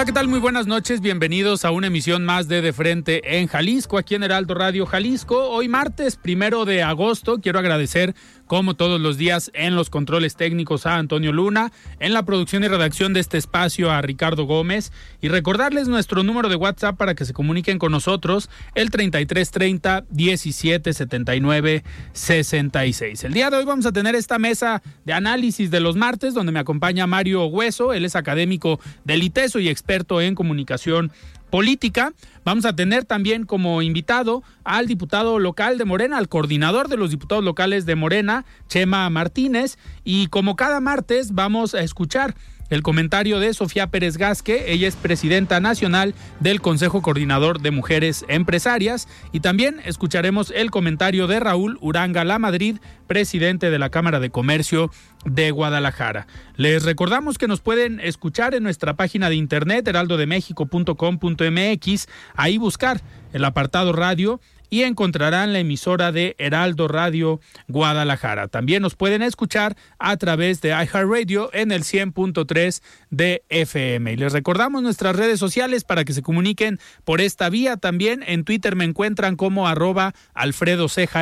Hola, ¿qué tal? Muy buenas noches. Bienvenidos a una emisión más de De Frente en Jalisco, aquí en Heraldo Radio Jalisco. Hoy martes, primero de agosto, quiero agradecer como todos los días, en los controles técnicos a Antonio Luna, en la producción y redacción de este espacio a Ricardo Gómez y recordarles nuestro número de WhatsApp para que se comuniquen con nosotros, el 3330 1779 66. El día de hoy vamos a tener esta mesa de análisis de los martes donde me acompaña Mario Hueso, él es académico del ITESO y experto en comunicación política. Vamos a tener también como invitado al diputado local de Morena, al coordinador de los diputados locales de Morena, Chema Martínez. Y como cada martes vamos a escuchar el comentario de Sofía Pérez Gasque, ella es presidenta nacional del Consejo Coordinador de Mujeres Empresarias, y también escucharemos el comentario de Raúl Uranga La Madrid, presidente de la Cámara de Comercio de Guadalajara. Les recordamos que nos pueden escuchar en nuestra página de internet heraldodemexico.com.mx, ahí buscar el apartado radio y encontrarán la emisora de Heraldo Radio Guadalajara. También nos pueden escuchar a través de iHeartRadio en el 100.3 de FM. Y les recordamos nuestras redes sociales para que se comuniquen por esta vía. También en Twitter me encuentran como arroba Alfredo Ceja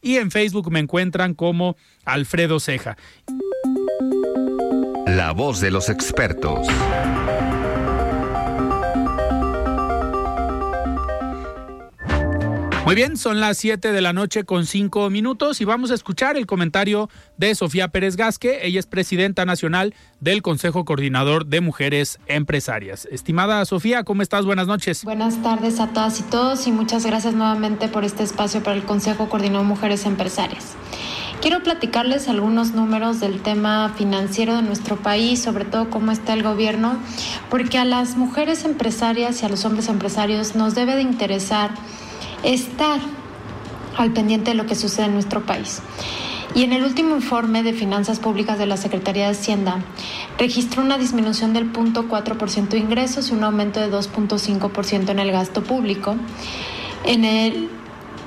y en Facebook me encuentran como Alfredo Ceja. La voz de los expertos. Muy bien, son las 7 de la noche con 5 minutos y vamos a escuchar el comentario de Sofía Pérez Gasque. Ella es presidenta nacional del Consejo Coordinador de Mujeres Empresarias. Estimada Sofía, ¿cómo estás? Buenas noches. Buenas tardes a todas y todos y muchas gracias nuevamente por este espacio para el Consejo Coordinador de Mujeres Empresarias. Quiero platicarles algunos números del tema financiero de nuestro país, sobre todo cómo está el gobierno, porque a las mujeres empresarias y a los hombres empresarios nos debe de interesar estar al pendiente de lo que sucede en nuestro país. Y en el último informe de finanzas públicas de la Secretaría de Hacienda registró una disminución del 0.4% de ingresos y un aumento de 2.5% en el gasto público en el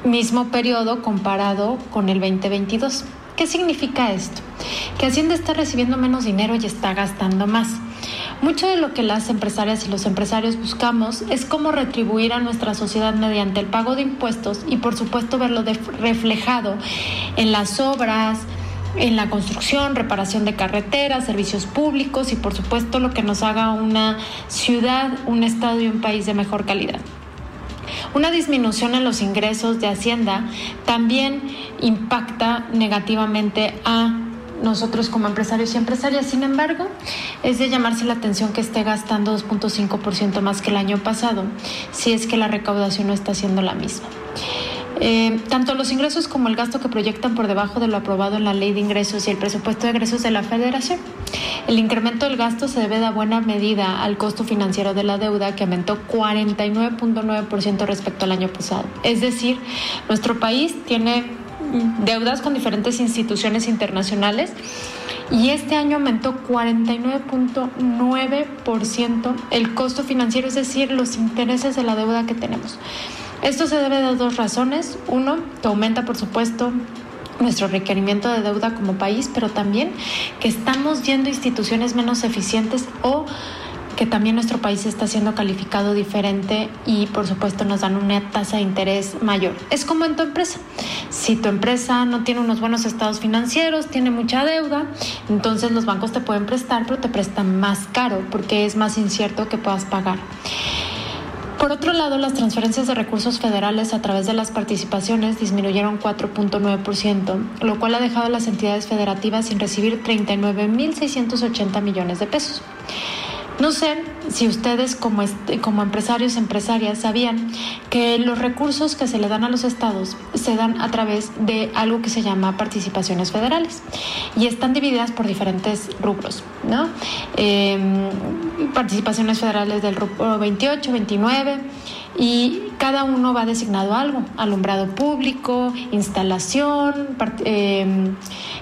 mismo periodo comparado con el 2022. ¿Qué significa esto? Que Hacienda está recibiendo menos dinero y está gastando más. Mucho de lo que las empresarias y los empresarios buscamos es cómo retribuir a nuestra sociedad mediante el pago de impuestos y por supuesto verlo reflejado en las obras, en la construcción, reparación de carreteras, servicios públicos y por supuesto lo que nos haga una ciudad, un estado y un país de mejor calidad. Una disminución en los ingresos de Hacienda también impacta negativamente a nosotros como empresarios y empresarias. Sin embargo, es de llamarse la atención que esté gastando 2.5% más que el año pasado, si es que la recaudación no está siendo la misma. Eh, tanto los ingresos como el gasto que proyectan por debajo de lo aprobado en la ley de ingresos y el presupuesto de egresos de la federación. El incremento del gasto se debe de buena medida al costo financiero de la deuda que aumentó 49.9% respecto al año pasado. Es decir, nuestro país tiene deudas con diferentes instituciones internacionales y este año aumentó 49.9% el costo financiero, es decir, los intereses de la deuda que tenemos. Esto se debe a dos razones. Uno, que aumenta, por supuesto, nuestro requerimiento de deuda como país, pero también que estamos yendo a instituciones menos eficientes o que también nuestro país está siendo calificado diferente y por supuesto nos dan una tasa de interés mayor. Es como en tu empresa. Si tu empresa no tiene unos buenos estados financieros, tiene mucha deuda, entonces los bancos te pueden prestar, pero te prestan más caro porque es más incierto que puedas pagar. Por otro lado, las transferencias de recursos federales a través de las participaciones disminuyeron 4.9%, lo cual ha dejado a las entidades federativas sin recibir 39.680 millones de pesos. No sé si ustedes como, como empresarios, empresarias, sabían que los recursos que se le dan a los estados se dan a través de algo que se llama participaciones federales y están divididas por diferentes rubros, ¿no? Em, participaciones federales del rubro 28, 29 y cada uno va designado algo, alumbrado público, instalación, em,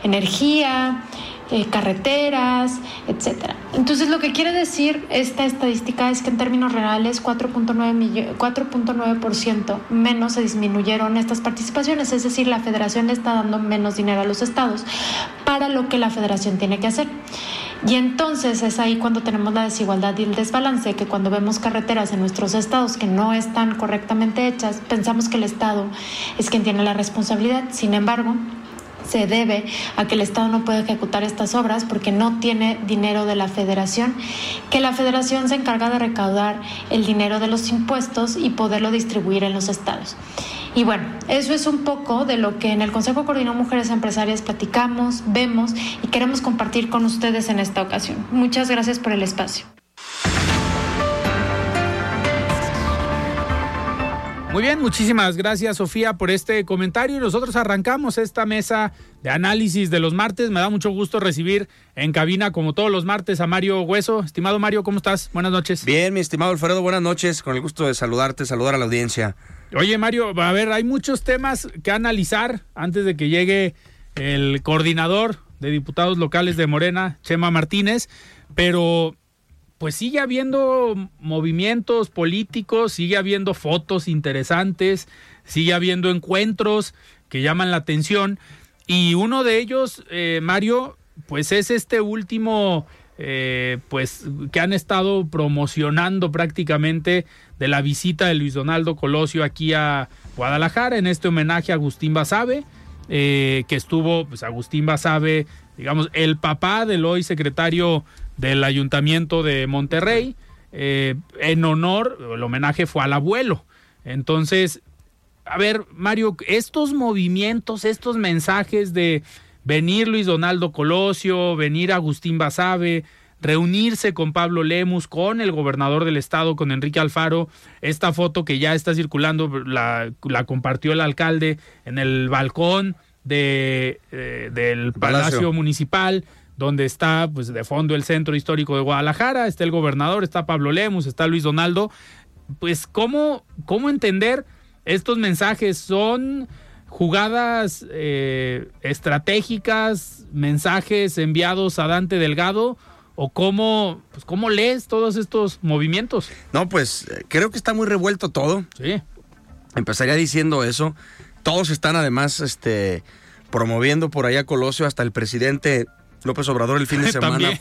energía, eh, carreteras, etcétera. Entonces, lo que quiere decir esta estadística es que en términos reales 4.9% menos se disminuyeron estas participaciones, es decir, la federación está dando menos dinero a los estados para lo que la federación tiene que hacer. Y entonces es ahí cuando tenemos la desigualdad y el desbalance, que cuando vemos carreteras en nuestros estados que no están correctamente hechas, pensamos que el Estado es quien tiene la responsabilidad. Sin embargo, se debe a que el Estado no puede ejecutar estas obras porque no tiene dinero de la federación, que la federación se encarga de recaudar el dinero de los impuestos y poderlo distribuir en los estados. Y bueno, eso es un poco de lo que en el Consejo Coordinado Mujeres Empresarias platicamos, vemos y queremos compartir con ustedes en esta ocasión. Muchas gracias por el espacio. Muy bien, muchísimas gracias Sofía por este comentario y nosotros arrancamos esta mesa de análisis de los martes. Me da mucho gusto recibir en cabina como todos los martes a Mario Hueso. Estimado Mario, ¿cómo estás? Buenas noches. Bien, mi estimado Alfredo, buenas noches. Con el gusto de saludarte, saludar a la audiencia. Oye Mario, a ver, hay muchos temas que analizar antes de que llegue el coordinador de diputados locales de Morena, Chema Martínez, pero pues sigue habiendo movimientos políticos, sigue habiendo fotos interesantes, sigue habiendo encuentros que llaman la atención. Y uno de ellos, eh, Mario, pues es este último, eh, pues que han estado promocionando prácticamente de la visita de Luis Donaldo Colosio aquí a Guadalajara en este homenaje a Agustín Basabe, eh, que estuvo, pues Agustín Basabe, digamos, el papá del hoy secretario del Ayuntamiento de Monterrey. Eh, en honor, el homenaje fue al abuelo. Entonces, a ver, Mario, estos movimientos, estos mensajes de venir Luis Donaldo Colosio, venir Agustín Basabe, reunirse con Pablo Lemus, con el gobernador del estado, con Enrique Alfaro, esta foto que ya está circulando, la, compartió el alcalde en el balcón de, eh, del Palacio Municipal donde está pues de fondo el centro histórico de Guadalajara, está el gobernador, está Pablo Lemus, está Luis Donaldo, pues cómo, cómo entender estos mensajes son jugadas eh, estratégicas, mensajes enviados a Dante Delgado o cómo, pues, cómo lees todos estos movimientos. No, pues creo que está muy revuelto todo. Sí. Empezaría diciendo eso. Todos están además este, promoviendo por allá Colosio, hasta el presidente López Obrador el fin de semana.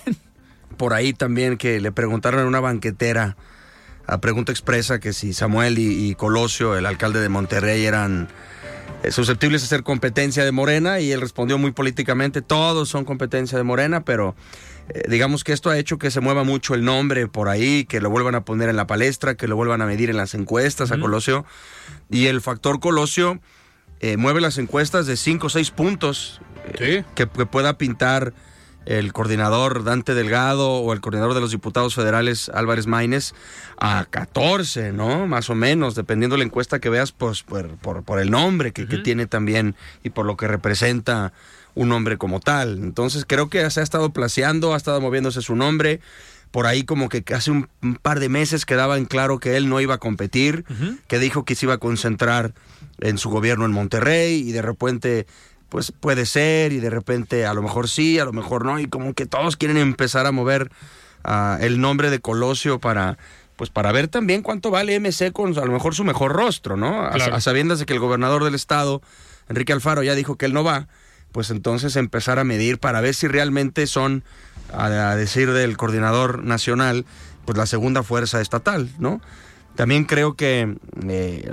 Por ahí también que le preguntaron en una banquetera a pregunta expresa que si Samuel y, Colosio, el alcalde de Monterrey, eran eh, susceptibles de ser competencia de Morena y él respondió muy políticamente, todos son competencia de Morena, pero eh, digamos que esto ha hecho que se mueva mucho el nombre por ahí, que lo vuelvan a poner en la palestra, que lo vuelvan a medir en las encuestas a Colosio. Y el factor Colosio eh, mueve las encuestas de 5 o 6 puntos que, que, pueda pintar el coordinador Dante Delgado o el coordinador de los diputados federales Álvarez Maínez a 14, ¿no? Más o menos, dependiendo de la encuesta que veas, pues por, por, el nombre que, tiene también y por lo que representa un hombre como tal. Entonces creo que se ha estado placeando, ha estado moviéndose su nombre. Por ahí como que hace un, par de meses quedaba en claro que él no iba a competir, que dijo que se iba a concentrar en su gobierno en Monterrey y de repente pues puede ser y de repente a lo mejor sí, a lo mejor no, y como que todos quieren empezar a mover uh, el nombre de Colosio para pues para ver también cuánto vale MC con a lo mejor su mejor rostro, ¿no? A, sabiendas de que el gobernador del estado, Enrique Alfaro, ya dijo que él no va, pues entonces empezar a medir para ver si realmente son, a decir del coordinador nacional, pues la segunda fuerza estatal, ¿no? También creo que, eh,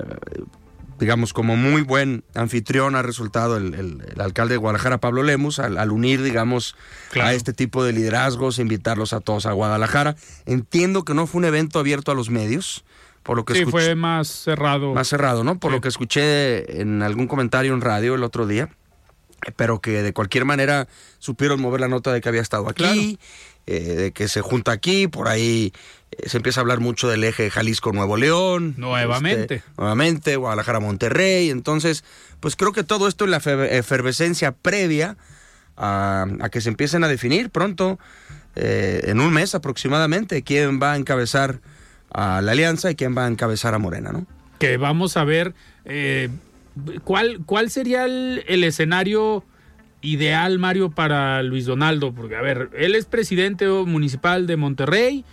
digamos, como muy buen anfitrión ha resultado el, alcalde de Guadalajara, Pablo Lemus, al, unir, digamos, a este tipo de liderazgos, invitarlos a todos a Guadalajara. Entiendo que no fue un evento abierto a los medios, por lo que sí, fue más cerrado. Más cerrado, ¿no? Por lo que escuché en algún comentario en radio el otro día, pero que de cualquier manera supieron mover la nota de que había estado aquí, eh, de que se junta aquí, por ahí eh, se empieza a hablar mucho del eje Jalisco-Nuevo León. Nuevamente. Este, nuevamente, Guadalajara-Monterrey. Entonces, pues creo que todo esto es la efervescencia previa a, que se empiecen a definir pronto, eh, en un mes aproximadamente, quién va a encabezar a la alianza y quién va a encabezar a Morena, ¿no? Que vamos a ver cuál, cuál sería el escenario ideal, Mario, para Luis Donaldo? Porque, a ver, él es presidente municipal de Monterrey,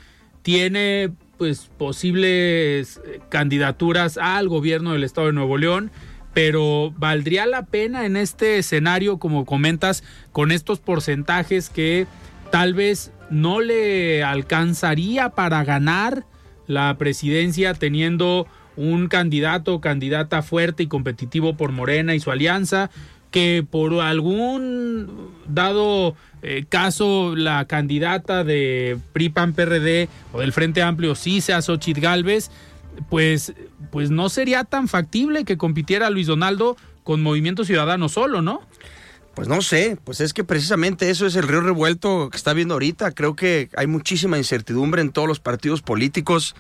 tiene pues posibles eh, candidaturas al gobierno del estado de Nuevo León, pero ¿valdría la pena en este escenario, como comentas, con estos porcentajes que tal vez no le alcanzaría para ganar la presidencia teniendo un candidato o candidata fuerte y competitivo por Morena y su alianza, que por algún dado eh, caso la candidata de PRIPAN PRD o del Frente Amplio sí sea Xochitl Galvez, pues, pues no sería tan factible que compitiera Luis Donaldo con Movimiento Ciudadano solo, ¿no? Pues no sé, pues es que precisamente eso es el río revuelto que está viendo ahorita. Creo que hay muchísima incertidumbre en todos los partidos políticos,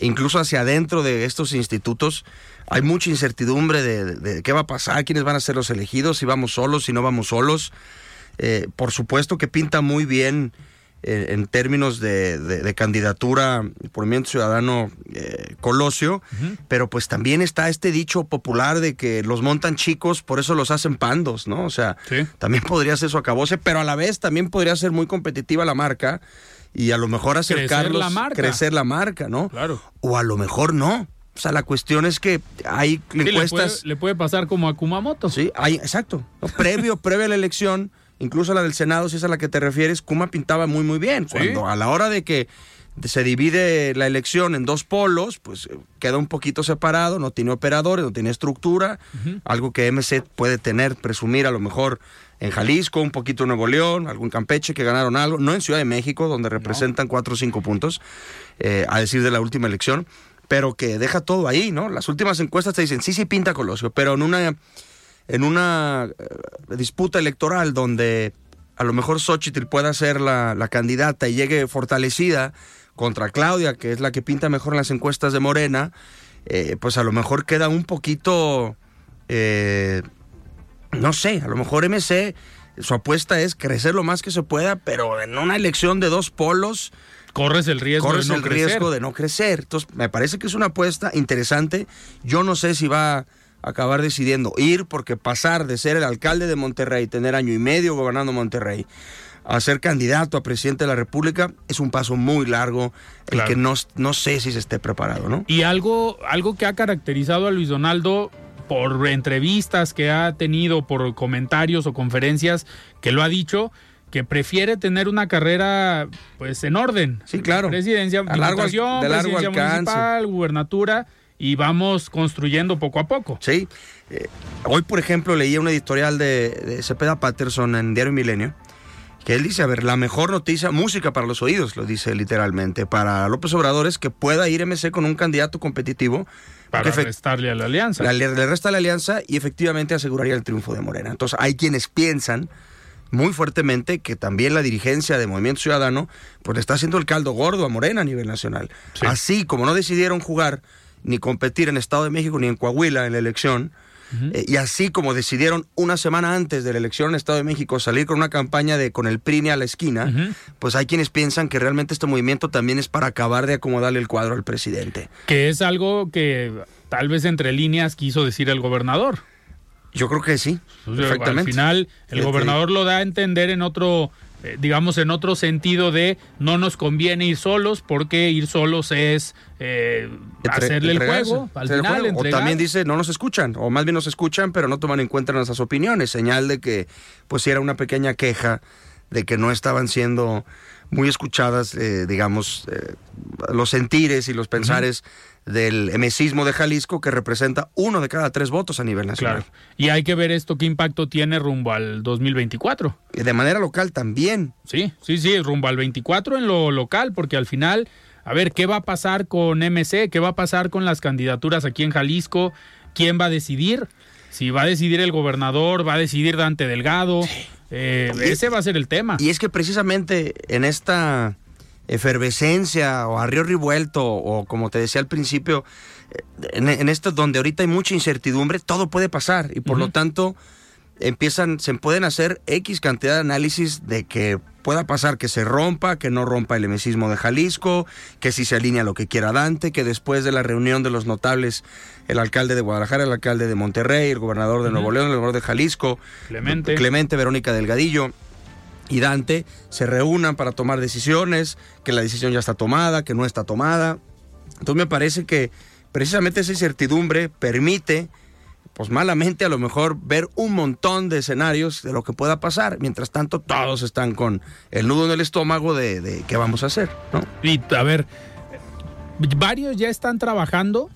incluso hacia adentro de estos institutos hay mucha incertidumbre de, qué va a pasar, quiénes van a ser los elegidos, si vamos solos, si no vamos solos. Eh, por supuesto que pinta muy bien eh, en términos de, candidatura por Movimiento Ciudadano eh, Colosio, pero pues también está este dicho popular de que los montan chicos, por eso los hacen pandos, ¿no? O sea, también podría ser eso acabose, pero a la vez también podría ser muy competitiva la marca y a lo mejor acercarlos, crecer la marca, crecer la marca ¿no? Claro. O a lo mejor no. O sea, la cuestión es que hay encuestas. Le puede, pasar como a Kumamoto. Sí, hay, exacto. Previo, previo a la elección, incluso la del Senado, si es a la que te refieres, Kuma pintaba muy, muy bien. Cuando a la hora de que se divide la elección en dos polos, pues eh, queda un poquito separado, no tiene operadores, no tiene estructura, algo que MC puede tener, presumir a lo mejor en Jalisco, un poquito en Nuevo León, algún Campeche que ganaron algo, no en Ciudad de México, donde representan cuatro o cinco puntos, eh, a decir de la última elección pero que deja todo ahí, ¿no? Las últimas encuestas te dicen, sí, sí pinta Colosio, pero en una, en una eh, disputa electoral donde a lo mejor Xochitl pueda ser la, candidata y llegue fortalecida contra Claudia, que es la que pinta mejor en las encuestas de Morena, eh, pues a lo mejor queda un poquito, eh, no sé, a lo mejor MC, su apuesta es crecer lo más que se pueda, pero en una elección de dos polos, corres el riesgo de no el riesgo de no crecer. Entonces, me parece que es una apuesta interesante. Yo no sé si va a acabar decidiendo ir, porque pasar de ser el alcalde de Monterrey, tener año y medio gobernando Monterrey, a ser candidato a presidente de la República es un paso muy largo, el que no, no sé si se esté preparado, ¿no? Y algo, algo que ha caracterizado a Luis Donaldo por entrevistas que ha tenido, por comentarios o conferencias que lo ha dicho, que prefiere tener una carrera pues en orden. Sí, claro. Presidencia, a largo, de largo municipal, gubernatura y vamos construyendo poco a poco. Sí. Eh, hoy, por ejemplo, leía un editorial de, de Cepeda Patterson en Diario Milenio que él dice, a ver, la mejor noticia, música para los oídos, lo dice literalmente, para López Obrador es que pueda ir MC con un candidato competitivo. Para restarle a la alianza. Le, le resta la alianza y efectivamente aseguraría el triunfo de Morena. Entonces hay quienes piensan muy fuertemente que también la dirigencia de Movimiento Ciudadano pues le está haciendo el caldo gordo a Morena a nivel nacional. Así como no decidieron jugar ni competir en Estado de México ni en Coahuila en la elección, eh, y así como decidieron una semana antes de la elección en Estado de México salir con una campaña de con el PRINE a la esquina, pues hay quienes piensan que realmente este movimiento también es para acabar de acomodarle el cuadro al presidente. Que es algo que tal vez entre líneas quiso decir el gobernador. Yo creo que sí. Al final, el gobernador lo da a entender en otro, digamos, en otro sentido de no nos conviene ir solos porque ir solos es eh, hacerle el juego al final. O también dice no nos escuchan, o más bien nos escuchan, pero no toman en cuenta nuestras opiniones. Señal de que, pues, si era una pequeña queja de que no estaban siendo muy escuchadas, eh, digamos, eh, los sentires y los pensares del emesismo de Jalisco, que representa uno de cada tres votos a nivel nacional. Claro. Y hay que ver esto qué impacto tiene rumbo al 2024. De manera local también. Sí, sí, sí, rumbo al 24 en lo local, porque al final, a ver, ¿qué va a pasar con MC? ¿Qué va a pasar con las candidaturas aquí en Jalisco? ¿Quién va a decidir? Si va a decidir el gobernador, va a decidir Dante Delgado. Eh, ese va a ser el tema. Y es que precisamente en esta efervescencia o a río revuelto o como te decía al principio, en, esto donde ahorita hay mucha incertidumbre, todo puede pasar y por lo tanto empiezan, se pueden hacer X cantidad de análisis de que pueda pasar que se rompa, que no rompa el emesismo de Jalisco, que si se alinea lo que quiera Dante, que después de la reunión de los notables, el alcalde de Guadalajara, el alcalde de Monterrey, el gobernador de Nuevo León, el gobernador de Jalisco, Clemente, Clemente Verónica Delgadillo, y Dante se reúnan para tomar decisiones, que la decisión ya está tomada, que no está tomada. Entonces me parece que precisamente esa incertidumbre permite, pues malamente a lo mejor, ver un montón de escenarios de lo que pueda pasar. Mientras tanto, todos están con el nudo en el estómago de, qué vamos a hacer. ¿no? Y a ver, varios ya están trabajando,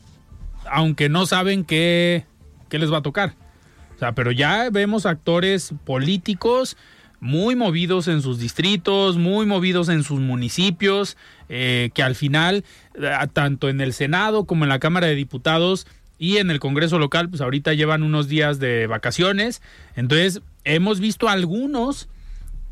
aunque no saben qué, qué les va a tocar. O sea, pero ya vemos actores políticos muy movidos en sus distritos, muy movidos en sus municipios, eh, que al final, eh, tanto en el Senado como en la Cámara de Diputados y en el Congreso local, pues ahorita llevan unos días de vacaciones. Entonces, hemos visto algunos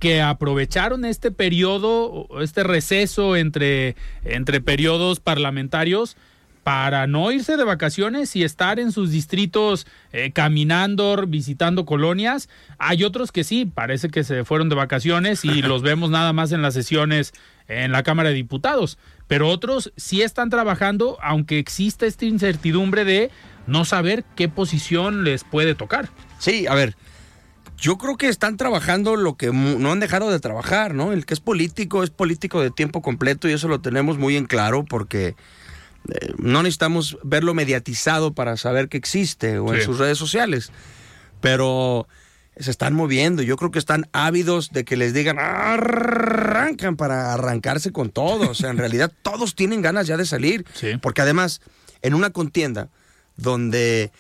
que aprovecharon este periodo, este receso entre, entre periodos parlamentarios para no irse de vacaciones y estar en sus distritos eh, caminando, visitando colonias. Hay otros que sí, parece que se fueron de vacaciones y los vemos nada más en las sesiones en la Cámara de Diputados. Pero otros sí están trabajando, aunque existe esta incertidumbre de no saber qué posición les puede tocar. Sí, a ver, yo creo que están trabajando lo que no han dejado de trabajar, ¿no? El que es político es político de tiempo completo y eso lo tenemos muy en claro porque eh, no necesitamos verlo mediatizado para saber que existe o en sus redes sociales. Pero se están moviendo. Yo creo que están ávidos de que les digan arrancan para arrancarse con todo. O sea, en realidad todos tienen ganas ya de salir. Porque además, en una contienda donde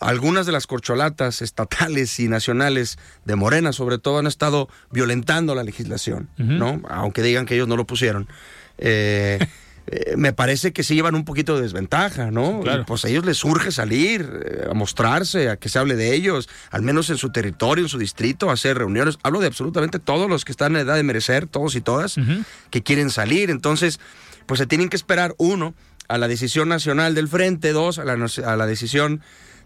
algunas de las corcholatas estatales y nacionales de Morena, sobre todo, han estado violentando la legislación, ¿no? Aunque digan que ellos no lo pusieron. Eh, Eh, me parece que sí llevan un poquito de desventaja, ¿no? pues a ellos les surge salir, eh, a mostrarse, a que se hable de ellos, al menos en su territorio, en su distrito, a hacer reuniones. Hablo de absolutamente todos los que están en edad de merecer, todos y todas, que quieren salir. Entonces, pues se tienen que esperar, uno, a la decisión nacional del frente, dos, a la, a la decisión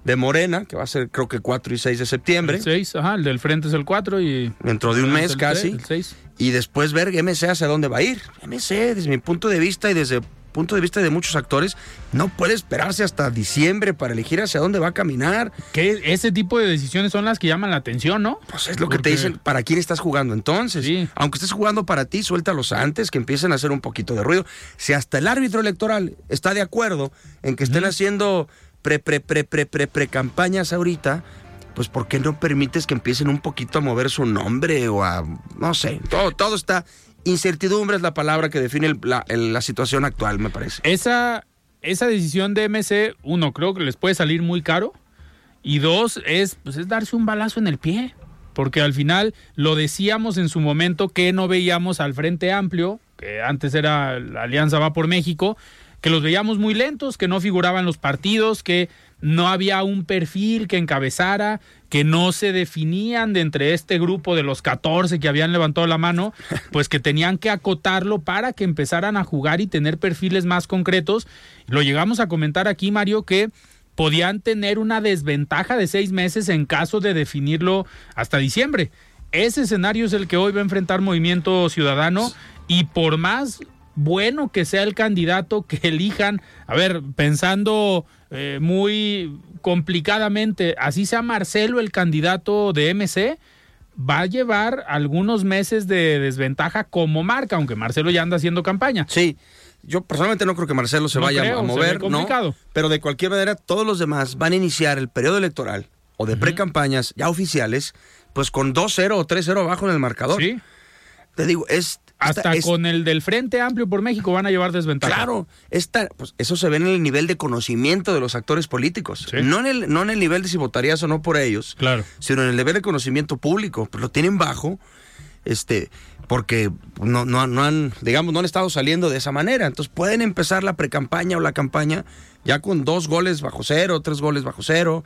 de Morena, que va a ser creo que 4 y 6 de septiembre. El 6, ajá, el del frente es el 4 y... Dentro de un mes casi. el 6 y después ver MC hacia dónde va a ir. MC, desde mi punto de vista y desde el punto de vista de muchos actores, no puede esperarse hasta diciembre para elegir hacia dónde va a caminar. Que ese tipo de decisiones son las que llaman la atención, ¿no? Pues es lo que te dicen, ¿para quién estás jugando entonces? Aunque estés jugando para ti, suéltalos antes, que empiecen a hacer un poquito de ruido. Si hasta el árbitro electoral está de acuerdo en que estén haciendo pre, pre, pre, pre, pre, pre campañas ahorita, pues ¿por qué no permites que empiecen un poquito a mover su nombre o a, no sé, todo, todo está, incertidumbre es la palabra que define la, situación actual, me parece. Esa, esa decisión de MC, uno, creo que les puede salir muy caro, y dos, es, pues es darse un balazo en el pie, porque al final lo decíamos en su momento que no veíamos al Frente Amplio, que antes era la Alianza Va por México, que los veíamos muy lentos, que no figuraban los partidos, que no había un perfil que encabezara, que no se definían de entre este grupo de los 14 que habían levantado la mano, pues que tenían que acotarlo para que empezaran a jugar y tener perfiles más concretos. Lo llegamos a comentar aquí, Mario, que podían tener una desventaja de seis meses en caso de definirlo hasta diciembre. Ese escenario es el que hoy va a enfrentar Movimiento Ciudadano y por más bueno que sea el candidato que elijan, a ver, pensando eh, muy complicadamente, así sea Marcelo el candidato de MC, va a llevar algunos meses de desventaja como marca, aunque Marcelo ya anda haciendo campaña. Sí. Yo personalmente no creo que Marcelo se vaya a mover, ¿no? Pero de cualquier manera, todos los demás van a iniciar el periodo electoral o de pre-campañas ya oficiales, pues con 2-0 o 3-0 abajo en el marcador. Sí te digo, es... Hasta es- con el del Frente Amplio por México van a llevar desventaja. Claro, esta, pues eso se ve en el nivel de conocimiento de los actores políticos. Sí. No, en el, no en el nivel de si votarías o no por ellos, Claro. sino en el nivel de conocimiento público. Pues lo tienen bajo, este, porque no, no, no han, digamos, no han estado saliendo de esa manera. Entonces pueden empezar la precampaña o la campaña ya con dos goles bajo cero, tres goles bajo cero,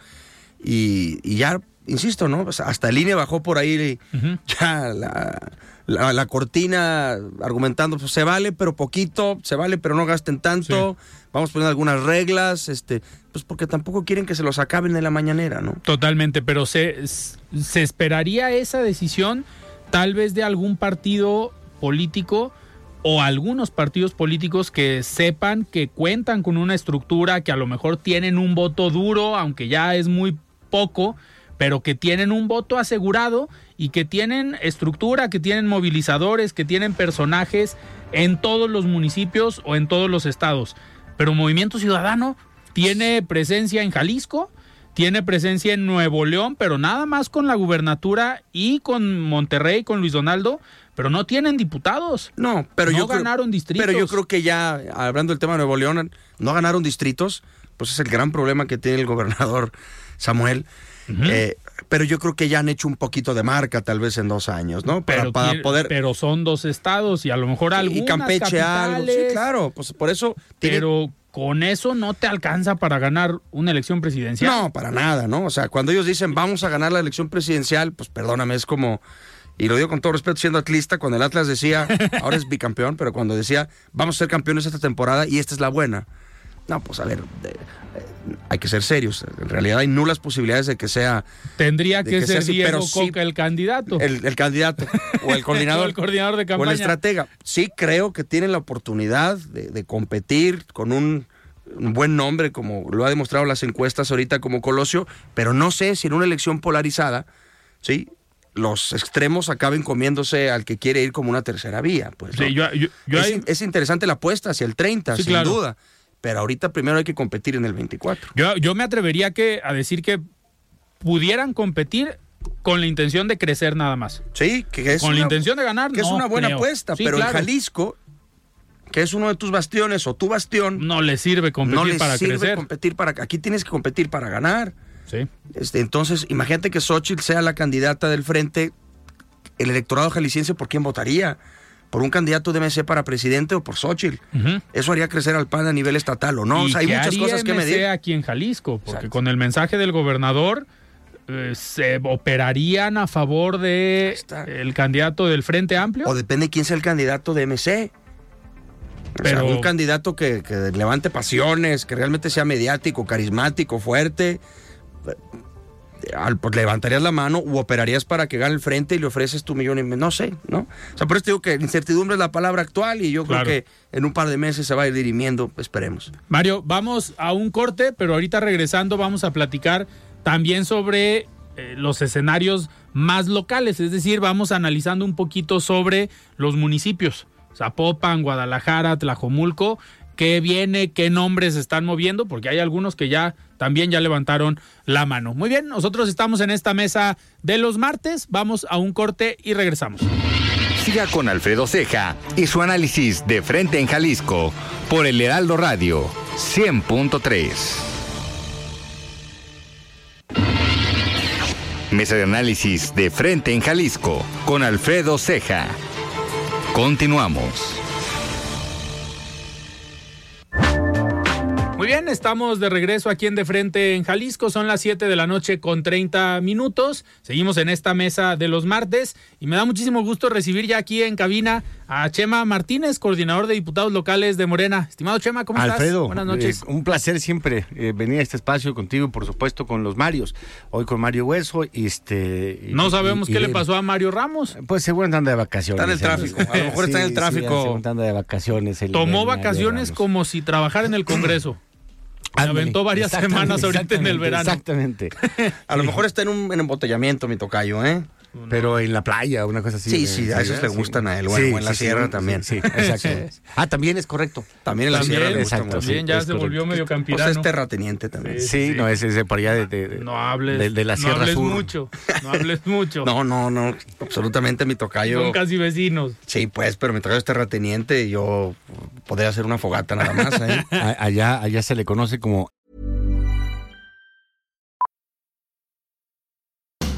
y, y ya, insisto, ¿no? Sea, hasta el INE bajó por ahí ya la, la- la cortina argumentando, pues se vale, pero poquito, se vale, pero no gasten tanto, vamos poniendo algunas reglas, este, pues porque tampoco quieren que se los acaben en la mañanera, ¿no? Totalmente, pero se, se esperaría esa decisión tal vez de algún partido político o algunos partidos políticos que sepan que cuentan con una estructura, que a lo mejor tienen un voto duro, aunque ya es muy poco, pero que tienen un voto asegurado y que tienen estructura, que tienen movilizadores, que tienen personajes en todos los municipios o en todos los estados. Pero Movimiento Ciudadano tiene presencia en Jalisco, tiene presencia en Nuevo León, pero nada más con la gubernatura y con Monterrey, con Luis Donaldo, pero no tienen diputados. No, pero No yo creo- ganaron distritos. Pero yo creo que ya, hablando del tema de Nuevo León, no ganaron distritos, pues es el gran problema que tiene el gobernador Samuel. Eh, pero yo creo que ya han hecho un poquito de marca, tal vez en dos años, ¿no? Para, Pero, para poder. pero son dos estados y a lo mejor algunas y Campeche algo. Sí, claro. Pues por eso. tiene- Pero con eso no te alcanza para ganar una elección presidencial. No, para nada, ¿no? O sea, cuando ellos dicen vamos a ganar la elección presidencial, pues perdóname, es como. Y lo digo con todo respeto siendo atlista, cuando el Atlas decía, ahora es bicampeón, pero cuando decía, vamos a ser campeones esta temporada y esta es la buena. No, pues a ver, eh, hay que ser serios. En realidad hay nulas posibilidades de que sea Tendría que, que ser así, Diego sí- Coca el candidato. el, el candidato o el coordinador. O el coordinador de O campaña. el estratega. Sí creo que tienen la oportunidad de, de competir con un, un buen nombre, como lo ha demostrado las encuestas ahorita como Colosio, pero no sé si en una elección polarizada, ¿sí? Los extremos acaben comiéndose al que quiere ir como una tercera vía. Pues, ¿no? Sí, yo- yo- yo es, interesante la apuesta hacia el 30, Sí, sin claro. duda. Pero ahorita primero hay que competir en el 24. Yo, yo me atrevería que, a decir que pudieran competir con la intención de crecer nada más. Sí, que es Con la una- intención de ganar, que es una buena creo. apuesta, Sí, pero claro. en Jalisco, que es uno de tus bastiones o tu bastión, No le sirve competir no para sirve crecer. competir para aquí tienes que competir para ganar. Sí. Este, entonces, imagínate que Xochitl sea la candidata del frente, el electorado jalisciense, ¿por quién votaría? ¿Por un candidato de MC para presidente o por Xochitl? Eso haría crecer al PAN a nivel estatal, ¿o no? O ¿Y sea, hay muchas haría cosas que MC medir. aquí en Jalisco, porque Exacto. con el mensaje del gobernador eh, se operarían a favor de el candidato del Frente Amplio. O depende quién sea el candidato de MC. O sea, Pero- un candidato que, que levante pasiones, que realmente sea mediático, carismático, fuerte. Al- pues levantarías la mano u operarías para que gane el frente y le ofreces tu millón y medio. No sé, ¿no? O sea, por eso te digo que incertidumbre es la palabra actual y yo Claro. creo que en un par de meses se va a ir dirimiendo, esperemos. Mario, vamos a un corte, pero ahorita regresando vamos a platicar también sobre eh, los escenarios más locales, es decir, vamos analizando un poquito sobre los municipios, Zapopan, Guadalajara, Tlajomulco, qué viene, qué nombres están moviendo, porque hay algunos que ya también ya levantaron la mano. Muy bien, nosotros estamos en esta mesa de los martes, vamos a un corte y regresamos. Siga con Alfredo Ceja y su análisis de frente en Jalisco por el Heraldo Radio 100.3. Mesa de análisis de frente en Jalisco con Alfredo Ceja. Continuamos. Muy bien, estamos de regreso aquí en De Frente en Jalisco. Son las 7 de la noche con 30 minutos. Seguimos en esta mesa de los martes y me da muchísimo gusto recibir ya aquí en cabina a Chema Martínez, coordinador de diputados locales de Morena. Estimado Chema, ¿cómo Alfredo, estás? Buenas noches. eh, un placer siempre eh, venir a este espacio contigo, y por supuesto con los Marios. Hoy con Mario Hueso y este. y- no sabemos y- qué y le pasó a Mario Ramos. Pues seguro anda de vacaciones. Está en el tráfico, a lo mejor está en el tráfico. seguro anda de vacaciones. el- Tomó vacaciones como si trabajara en el Congreso. Se Ándale, aventó varias semanas ahorita en el verano. Exactamente. A lo mejor está en un en embotellamiento, mi tocayo, ¿eh? Pero en la playa, una cosa así. Sí, sí, a esos le gustan a él, bueno, en la sierra también. Sí, exacto. ah, también es correcto. También en la También, sierra le gusta exacto, mucho. también ya se volvió medio O sea, campirano. es terrateniente también. Sí, Sí, sí. no, es, es de por allá de, de- de- no hables, de, de la no Sierra hables Sur. mucho, no hables mucho. No, no, no, absolutamente mi tocayo. Son casi vecinos. Sí, pues, pero mi tocayo es terrateniente y yo podría hacer una fogata nada más allá, allá se le conoce como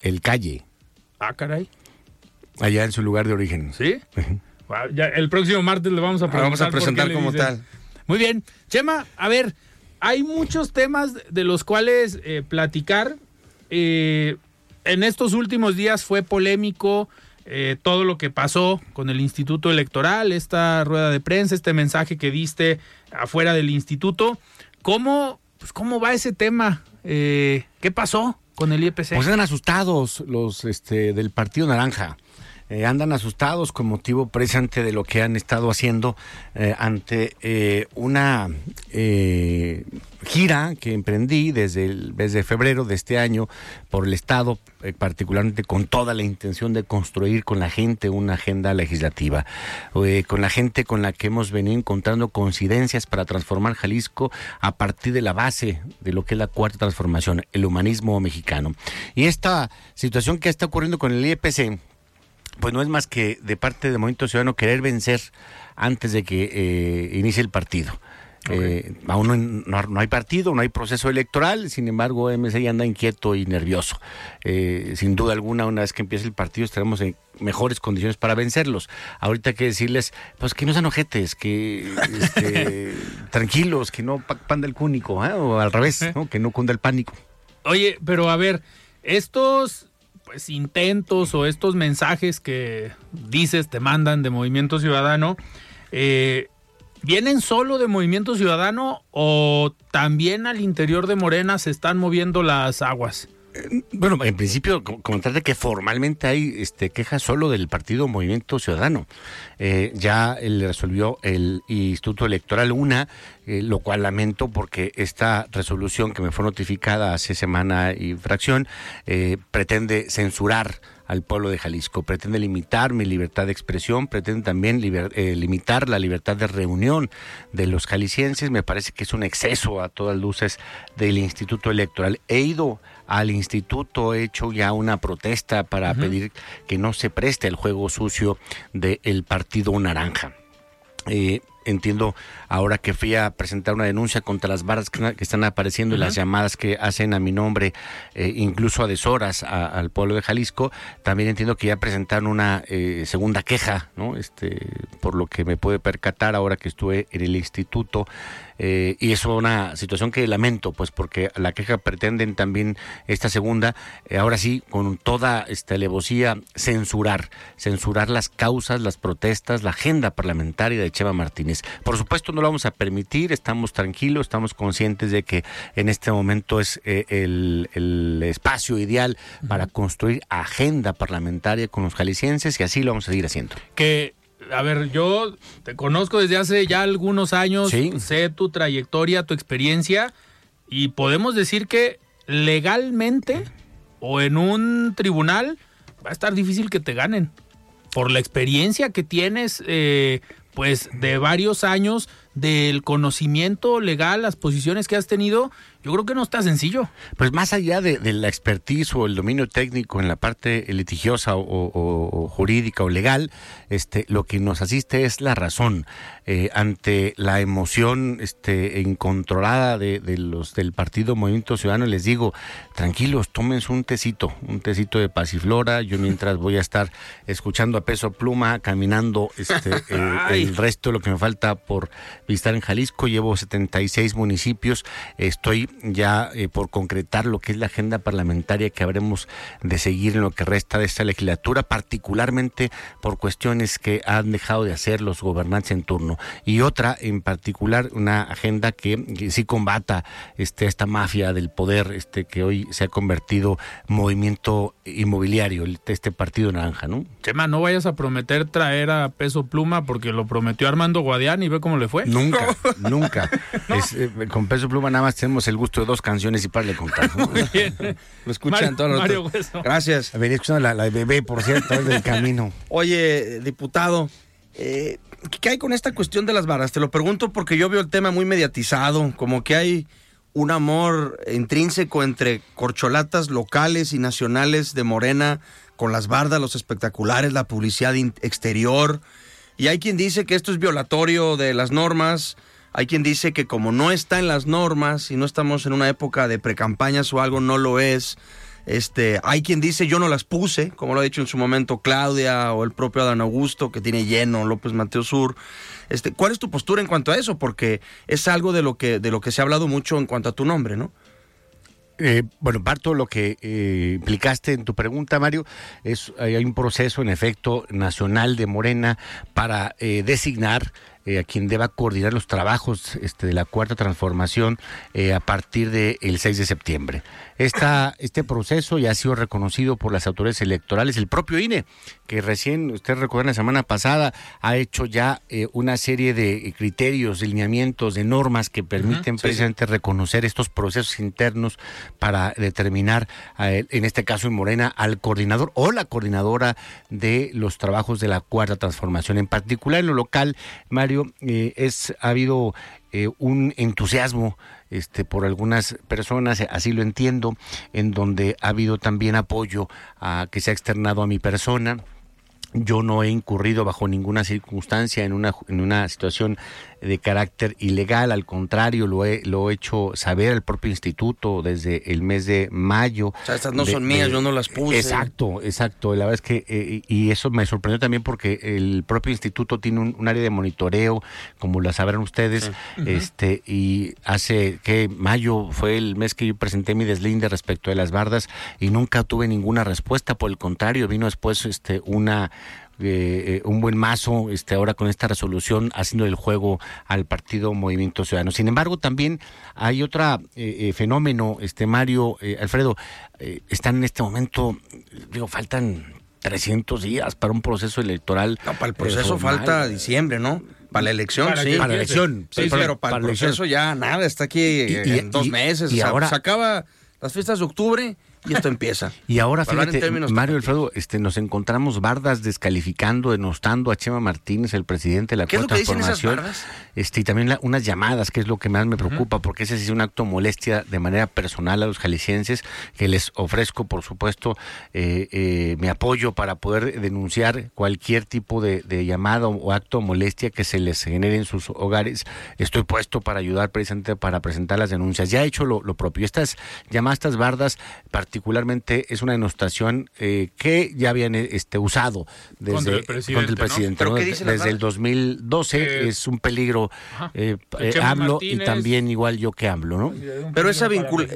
el calle, Ah, caray. allá en su lugar de origen. ¿Sí? Wow, ya, el próximo martes le vamos a presentar. Vamos a presentar como tal. Muy bien. Chema, a ver, hay muchos temas de los cuales eh, platicar. Eh, en estos últimos días fue polémico eh, todo lo que pasó con el Instituto Electoral, esta rueda de prensa, este mensaje que diste afuera del instituto. ¿Cómo, pues, cómo va ese tema? Eh, ¿Qué pasó con el IEPC? Pues andan asustados los este, del Partido Naranja. Eh, andan asustados con motivo precisamente de lo que han estado haciendo eh, ante eh, una eh, gira que emprendí desde el desde febrero de este año por el Estado, eh, particularmente con toda la intención de construir con la gente una agenda legislativa, con la gente con la que hemos venido encontrando coincidencias para transformar Jalisco a partir de la base de lo que es la cuarta transformación, el humanismo mexicano. Y esta situación que está ocurriendo con el IEPC, pues no es más que de parte del Movimiento Ciudadano querer vencer antes de que eh, inicie el partido. Eh, aún no, no- hay partido, no hay proceso electoral, sin embargo MC anda inquieto y nervioso. Eh, sin duda alguna, una vez que empiece el partido estaremos en mejores condiciones para vencerlos. Ahorita hay que decirles, pues que no sean ojetes, que este, tranquilos, que no pa- panda el cúnico, o al revés, ¿no? que no cunda el pánico. Oye, pero a ver, estos pues intentos o estos mensajes que dices te mandan de Movimiento Ciudadano, eh, ¿vienen solo de Movimiento Ciudadano o también al interior de Morena se están moviendo las aguas? Bueno, en principio, co- comentarte que formalmente hay este, quejas solo del partido Movimiento Ciudadano. Eh, ya él resolvió el Instituto Electoral una, eh, lo cual lamento porque esta resolución que me fue notificada hace semana y fracción eh, pretende censurar al pueblo de Jalisco, pretende limitar mi libertad de expresión, pretende también limitar la libertad de reunión de los jaliscienses. Me parece que es un exceso a todas luces del Instituto Electoral. He ido al instituto, he hecho ya una protesta para pedir que no se preste el juego sucio del partido naranja. Eh, entiendo ahora que fui a presentar una denuncia contra las barras que, que están apareciendo y las llamadas que hacen a mi nombre, eh, incluso a deshoras a- al pueblo de Jalisco, también entiendo que ya presentaron una eh, segunda queja, ¿no? Este, por lo que me puede percatar ahora que estuve en el instituto. eh, y es una situación que lamento, pues porque la queja pretenden también esta segunda, eh, ahora sí, con toda esta alevosía, censurar, censurar las causas, las protestas, la agenda parlamentaria de Cheva Martínez. Por supuesto, no lo vamos a permitir, estamos tranquilos, estamos conscientes de que en este momento es eh, el, el espacio ideal para construir agenda parlamentaria con los jaliscienses y así lo vamos a seguir haciendo. Que, a ver, yo te conozco desde hace ya algunos años, Sí. sé tu trayectoria, tu experiencia, y podemos decir que legalmente o en un tribunal va a estar difícil que te ganen. Por la experiencia que tienes, eh, pues de varios años, del conocimiento legal, las posiciones que has tenido, Yo creo que no está sencillo. Pues más allá de, la expertise o el dominio técnico en la parte litigiosa o, jurídica o legal, este, lo que nos asiste es la razón eh, ante la emoción este, incontrolada de, los del partido Movimiento Ciudadano. Les digo, tranquilos, tómense un tecito, un tecito de pasiflora. Yo mientras voy a estar escuchando a peso pluma, caminando este, el resto de lo que me falta por visitar en Jalisco. Llevo 76 municipios. Estoy ya eh, por concretar lo que es la agenda parlamentaria que habremos de seguir en lo que resta de esta legislatura, particularmente por cuestiones que han dejado de hacer los gobernantes en turno. Y otra, en particular, una agenda que, sí combata este, esta mafia del poder este, que hoy se ha convertido movimiento inmobiliario, este partido naranja, ¿no? Chema, no vayas a prometer traer a peso pluma porque lo prometió Armando Guadián y ve cómo le fue. Nunca, nunca. Eh, con peso pluma nada más tenemos el gusto de dos canciones y para de contar. Lo escuchan todos los Gracias. Venía escuchando la, la bebé, por cierto, del camino. Oye, diputado, eh, ¿qué hay con esta cuestión de las varas? Te lo pregunto porque yo veo el tema muy mediatizado, como que hay un amor intrínseco entre corcholatas locales y nacionales de Morena con las bardas, los espectaculares, la publicidad exterior. Y hay quien dice que esto es violatorio de las normas hay quien dice que como no está en las normas y no estamos en una época de precampañas o algo, no lo es. Este, hay quien dice yo no las puse, como lo ha dicho en su momento Claudia o el propio Adán Augusto, que tiene lleno López Mateo Sur. Este, ¿Cuál es tu postura en cuanto a eso? Porque es algo de lo que, de lo que se ha hablado mucho en cuanto a tu nombre, ¿no? Eh, bueno, parto lo que eh, implicaste en tu pregunta, Mario. Es, hay un proceso, en efecto, nacional de Morena para eh, designar eh, a quien deba coordinar los trabajos este, de la cuarta transformación eh, a partir del 6 de septiembre. Esta, este proceso ya ha sido reconocido por las autoridades electorales, el propio INE, que recién, usted recuerda, la semana pasada ha hecho ya eh, una serie de criterios, de lineamientos, de normas que permiten precisamente reconocer estos procesos internos para determinar, en este caso en Morena, al coordinador o la coordinadora de los trabajos de la cuarta transformación. En particular en lo local, Mario, eh, es, ha habido eh, un entusiasmo este, por algunas personas, así lo entiendo, en donde ha habido también apoyo a que se ha externado a mi persona. Yo no he incurrido bajo ninguna circunstancia en una, en una situación de carácter ilegal, al contrario, lo he, lo he hecho saber al propio instituto desde el mes de mayo. O sea, estas no son mías, yo no las puse. Exacto, exacto. La verdad es que, eh, y eso me sorprendió también porque el propio instituto tiene un, área de monitoreo, como la sabrán ustedes, este, y hace que mayo fue el mes que yo presenté mi deslinde respecto de las bardas y nunca tuve ninguna respuesta, por el contrario, vino después este una eh, un buen mazo este, ahora con esta resolución haciendo el juego al partido Movimiento Ciudadano. Sin embargo, también hay otro eh, eh, fenómeno, este Mario, Alfredo, están en este momento, digo, faltan 300 días para un proceso electoral. No, para el proceso falta diciembre, ¿no? Para la elección, sí. Para la elección. Sí, pero para, el proceso ya nada, está aquí en dos meses. Y ahora... Se acaba las fiestas de octubre y esto empieza. Y ahora, fíjate, Mario Alfredo, este, nos encontramos bardas descalificando, denostando a Chema Martínez, el presidente de la ¿Qué Transformación. Este, y también unas llamadas, que es lo que más me preocupa, porque ese es un acto molestia de manera personal a los jaliscienses, que les ofrezco, por supuesto, eh, eh, mi apoyo para poder denunciar cualquier tipo de, llamada o acto molestia que se les genere en sus hogares. Estoy puesto para ayudar precisamente para presentar las denuncias. Ya he hecho lo, propio. Estas llamadas, estas bardas, particularmente es una denostación eh, que ya habían este, usado desde contra el presidente, desde el 2012 eh, es un peligro eh, AMLO y también igual yo que AMLO, ¿no? Pero esa,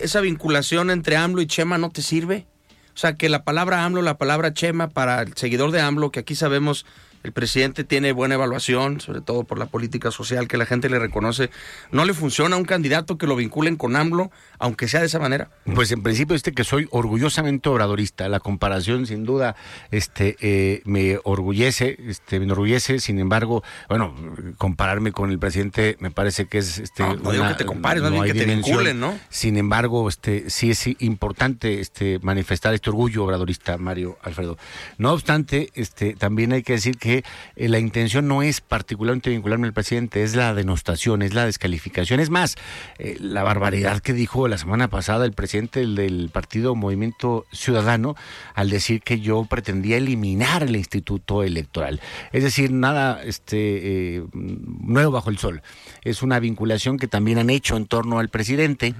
esa vinculación entre AMLO y Chema no te sirve. O sea, que la palabra AMLO, la palabra Chema para el seguidor de AMLO, que aquí sabemos el presidente tiene buena evaluación, sobre todo por la política social que la gente le reconoce. ¿No le funciona a un candidato que lo vinculen con AMLO, aunque sea de esa manera? Pues en principio este que soy orgullosamente obradorista. La comparación sin duda este eh, me orgullece, este me enorgullece. Sin embargo, bueno, compararme con el presidente me parece que es este no, no digo que te compares, no que te vinculen, ¿no? Sin embargo, este sí es importante este manifestar este orgullo obradorista, Mario Alfredo. No obstante, este también hay que decir que que eh, la intención no es particularmente vincularme al presidente, es la denostación, es la descalificación. Es más, eh, la barbaridad que dijo la semana pasada el presidente del, partido Movimiento Ciudadano al decir que yo pretendía eliminar el instituto electoral. Es decir, nada este, eh, nuevo bajo el sol. Es una vinculación que también han hecho en torno al presidente.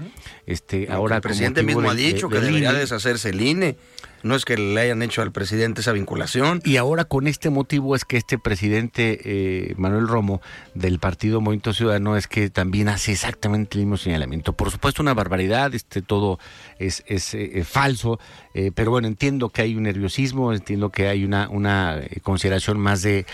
Este, ahora el presidente mismo ha dicho que debería deshacerse el INE. No es que le hayan hecho al presidente esa vinculación. Y ahora con este motivo es que este presidente eh, Manuel Romo del Partido Movimiento Ciudadano es que también hace exactamente el mismo señalamiento. Por supuesto una barbaridad, este todo es, es eh, falso, eh, pero bueno, entiendo que hay un nerviosismo, entiendo que hay una, una consideración más de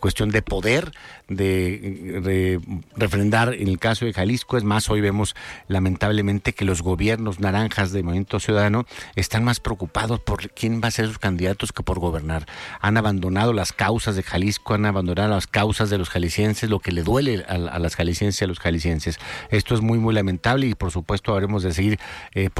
cuestión de poder, de, refrendar en el caso de Jalisco. Es más, hoy vemos lamentablemente que los gobiernos naranjas de Movimiento Ciudadano están más preocupados por quién va a ser sus candidatos que por gobernar. Han abandonado las causas de Jalisco, han abandonado las causas de los jaliscienses, lo que le duele a, las jaliscienses y a los jaliscienses. Esto es muy, muy lamentable y por supuesto habremos de seguir eh,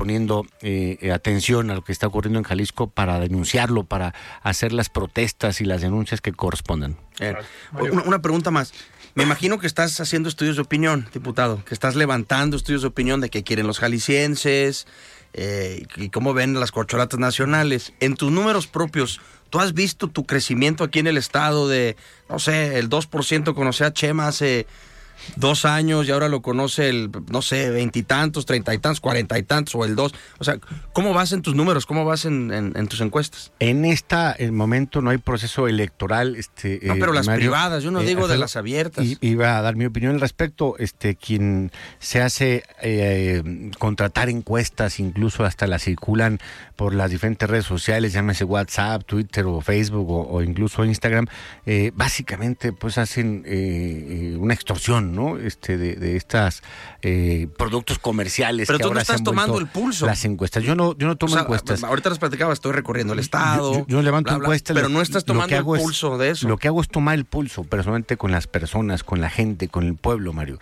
eh, atención a lo que está ocurriendo en Jalisco para denunciarlo, para hacer las protestas y las denuncias que correspondan. Eh, una, pregunta más. Me imagino que estás haciendo estudios de opinión, diputado, que estás levantando estudios de opinión de qué quieren los jaliscienses eh, y cómo ven las corcholatas nacionales. En tus números propios, ¿tú has visto tu crecimiento aquí en el estado de, no sé, el 2% conocí a Chema hace dos años y ahora lo conoce el, no sé, veintitantos, treinta y tantos, cuarenta y tantos o el dos. O sea, ¿cómo vas en tus números? ¿Cómo vas en, tus encuestas? En este momento no hay proceso electoral. Este, no, pero las privadas, yo no eh, digo de las abiertas. Iba a dar mi opinión al respecto. Este, quien se hace eh, contratar encuestas, incluso hasta las circulan por las diferentes redes sociales, llámese WhatsApp, Twitter o Facebook o, incluso Instagram, eh, básicamente pues hacen una extorsión ¿no? Este, de, de estas eh, productos comerciales. Pero tú no estás tomando el pulso. Las encuestas. Yo no, yo no tomo encuestas. Ahorita les platicaba, estoy recorriendo el Estado. Yo, levanto encuestas. Pero no estás tomando el pulso de eso. Lo que hago es tomar el pulso, personalmente, con las personas, con la gente, con el pueblo, Mario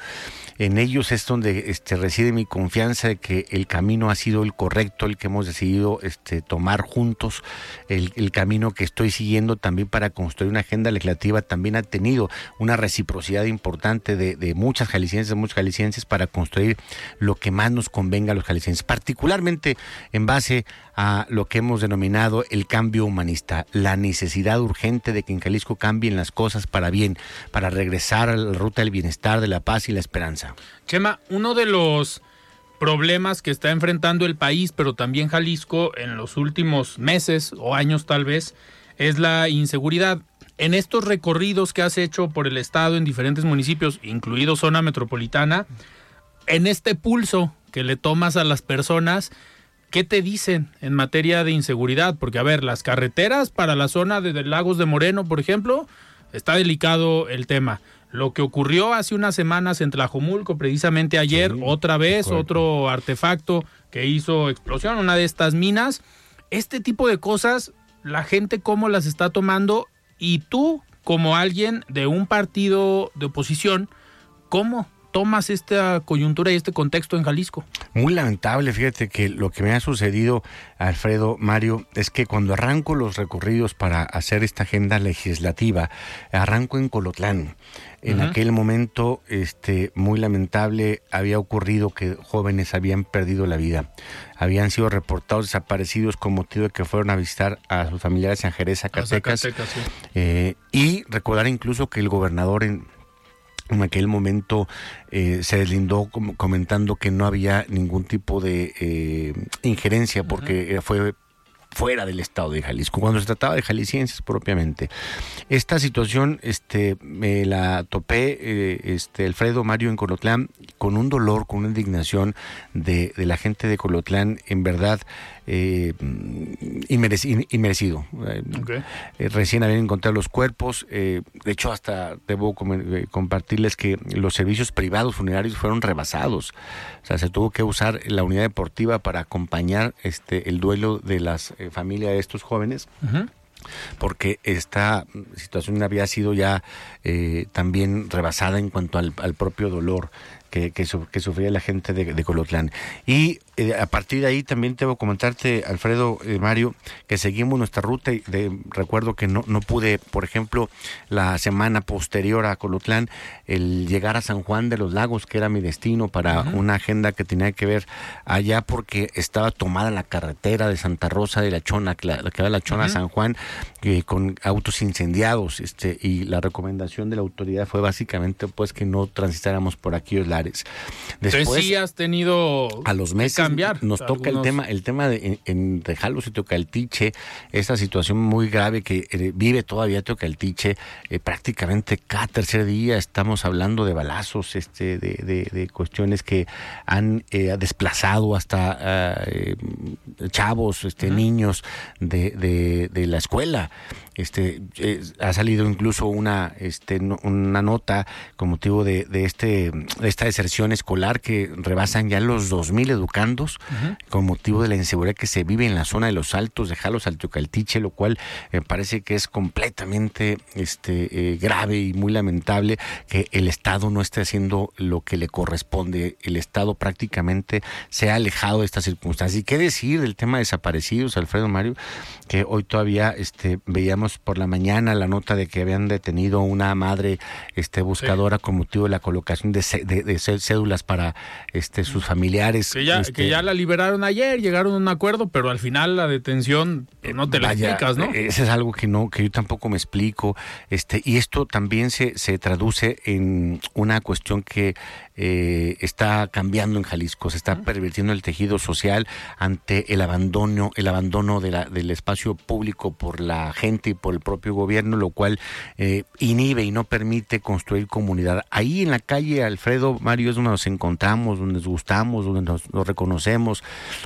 en ellos es donde este, reside mi confianza de que el camino ha sido el correcto, el que hemos decidido este, tomar juntos, el, camino que estoy siguiendo también para construir una agenda legislativa también ha tenido una reciprocidad importante de, de muchas jaliscienses, de muchos jaliscienses para construir lo que más nos convenga a los jaliscienses, particularmente en base a lo que hemos denominado el cambio humanista, la necesidad urgente de que en Jalisco cambien las cosas para bien, para regresar a la ruta del bienestar, de la paz y la esperanza. Chema, uno de los problemas que está enfrentando el país, pero también Jalisco en los últimos meses o años tal vez, es la inseguridad. En estos recorridos que has hecho por el estado en diferentes municipios, incluido zona metropolitana, en este pulso que le tomas a las personas, ¿Qué te dicen en materia de inseguridad? Porque, a ver, las carreteras para la zona de, Lagos de Moreno, por ejemplo, está delicado el tema. Lo que ocurrió hace unas semanas en Tlajomulco, precisamente ayer, otra vez, otro artefacto que hizo explosión, una de estas minas. Este tipo de cosas, la gente cómo las está tomando y tú, como alguien de un partido de oposición, ¿cómo tomas esta coyuntura y este contexto en Jalisco? Muy lamentable, fíjate que lo que me ha sucedido, Alfredo, Mario, es que cuando arranco los recorridos para hacer esta agenda legislativa, arranco en Colotlán. En aquel momento, este, muy lamentable, había ocurrido que jóvenes habían perdido la vida. Habían sido reportados desaparecidos con motivo de que fueron a visitar a sus familiares en Jerez, Zacatecas. Eh, y recordar incluso que el gobernador en, en aquel momento eh, se deslindó comentando que no había ningún tipo de eh, injerencia porque fue fuera del estado de Jalisco, cuando se trataba de jaliscienses propiamente. Esta situación este, me la topé, eh, este, Alfredo Mario en Colotlán, con un dolor, con una indignación de, de la gente de Colotlán, en verdad, eh, inmerecido. Eh, recién habían encontrado los cuerpos, de hecho hasta debo compartirles que los servicios privados funerarios fueron rebasados, o sea, se tuvo que usar la unidad deportiva para acompañar este, el duelo de las familias de estos jóvenes porque esta situación había sido ya también rebasada en cuanto al, propio dolor que, que, sufría la gente de, Colotlán. Y eh, a partir de ahí también que comentarte, Alfredo eh, Mario, que seguimos nuestra ruta y de, recuerdo que no, no pude, por ejemplo, la semana posterior a Colotlán, el llegar a San Juan de los Lagos, que era mi destino para una agenda que tenía que ver allá porque estaba tomada la carretera de Santa Rosa de la Chona, la, que va la Chona a San Juan, eh, con autos incendiados, este, y la recomendación de la autoridad fue básicamente pues que no transitáramos por aquellos lares. Después, sí has tenido a los meses cambiar. Nos toca el tema, el tema de en, Rejalos y Tocaltiche, esta situación muy grave que eh, vive todavía Tocaltiche, eh, prácticamente cada tercer día estamos hablando de balazos, este, de, de, cuestiones que han eh, desplazado hasta ah, chavos, este, niños de, de, de la escuela. Este, eh, ha salido incluso una, este, una nota con motivo de, de, este, esta deserción escolar que rebasan ya los 2.000 educandos con motivo de la inseguridad que se vive en la zona de los Altos de Jalos, Caltiche, lo cual me parece que es completamente este, eh, grave y muy lamentable que el Estado no esté haciendo lo que le corresponde. El Estado prácticamente se ha alejado de estas circunstancias. ¿Y qué decir del tema de desaparecidos, Alfredo Mario? Que hoy todavía este, veíamos por la mañana la nota de que habían detenido una madre este buscadora con motivo de la colocación de, de, cédulas para este sus familiares. Que ya, este, que ya la liberaron ayer, llegaron a un acuerdo, pero al final la detención pues, no te la explicas, ¿no? Eso es algo que no, que yo tampoco me explico. Este, y esto también se, se traduce en una cuestión que eh, está cambiando en Jalisco, se está pervirtiendo el tejido social ante el abandono, el abandono de la, del espacio público por la gente y por el propio gobierno, lo cual eh, inhibe y no permite construir comunidad. Ahí en la calle Alfredo Mario es donde nos encontramos, donde nos gustamos, donde nos, reconocemos,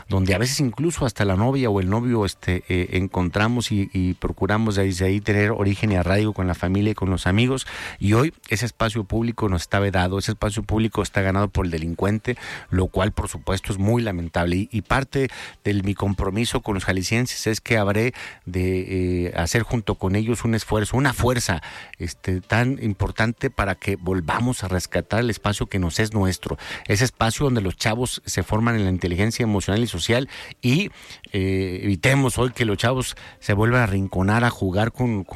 donde a veces incluso hasta la novia o el novio este, eh, encontramos y, procuramos desde ahí tener origen y arraigo con la familia y con los amigos. Y hoy ese espacio público nos está vedado, ese espacio público está ganado por el delincuente, lo cual por supuesto es muy lamentable. Y, parte de mi compromiso con los jaliscienses es que habré de eh, hacer junto con ellos un esfuerzo, una fuerza este, tan importante para que volvamos a rescatar el espacio que nos es nuestro, ese espacio donde los chavos se forman en la inteligencia emocional y social y eh, evitemos hoy que los chavos se vuelvan a rinconar a jugar con,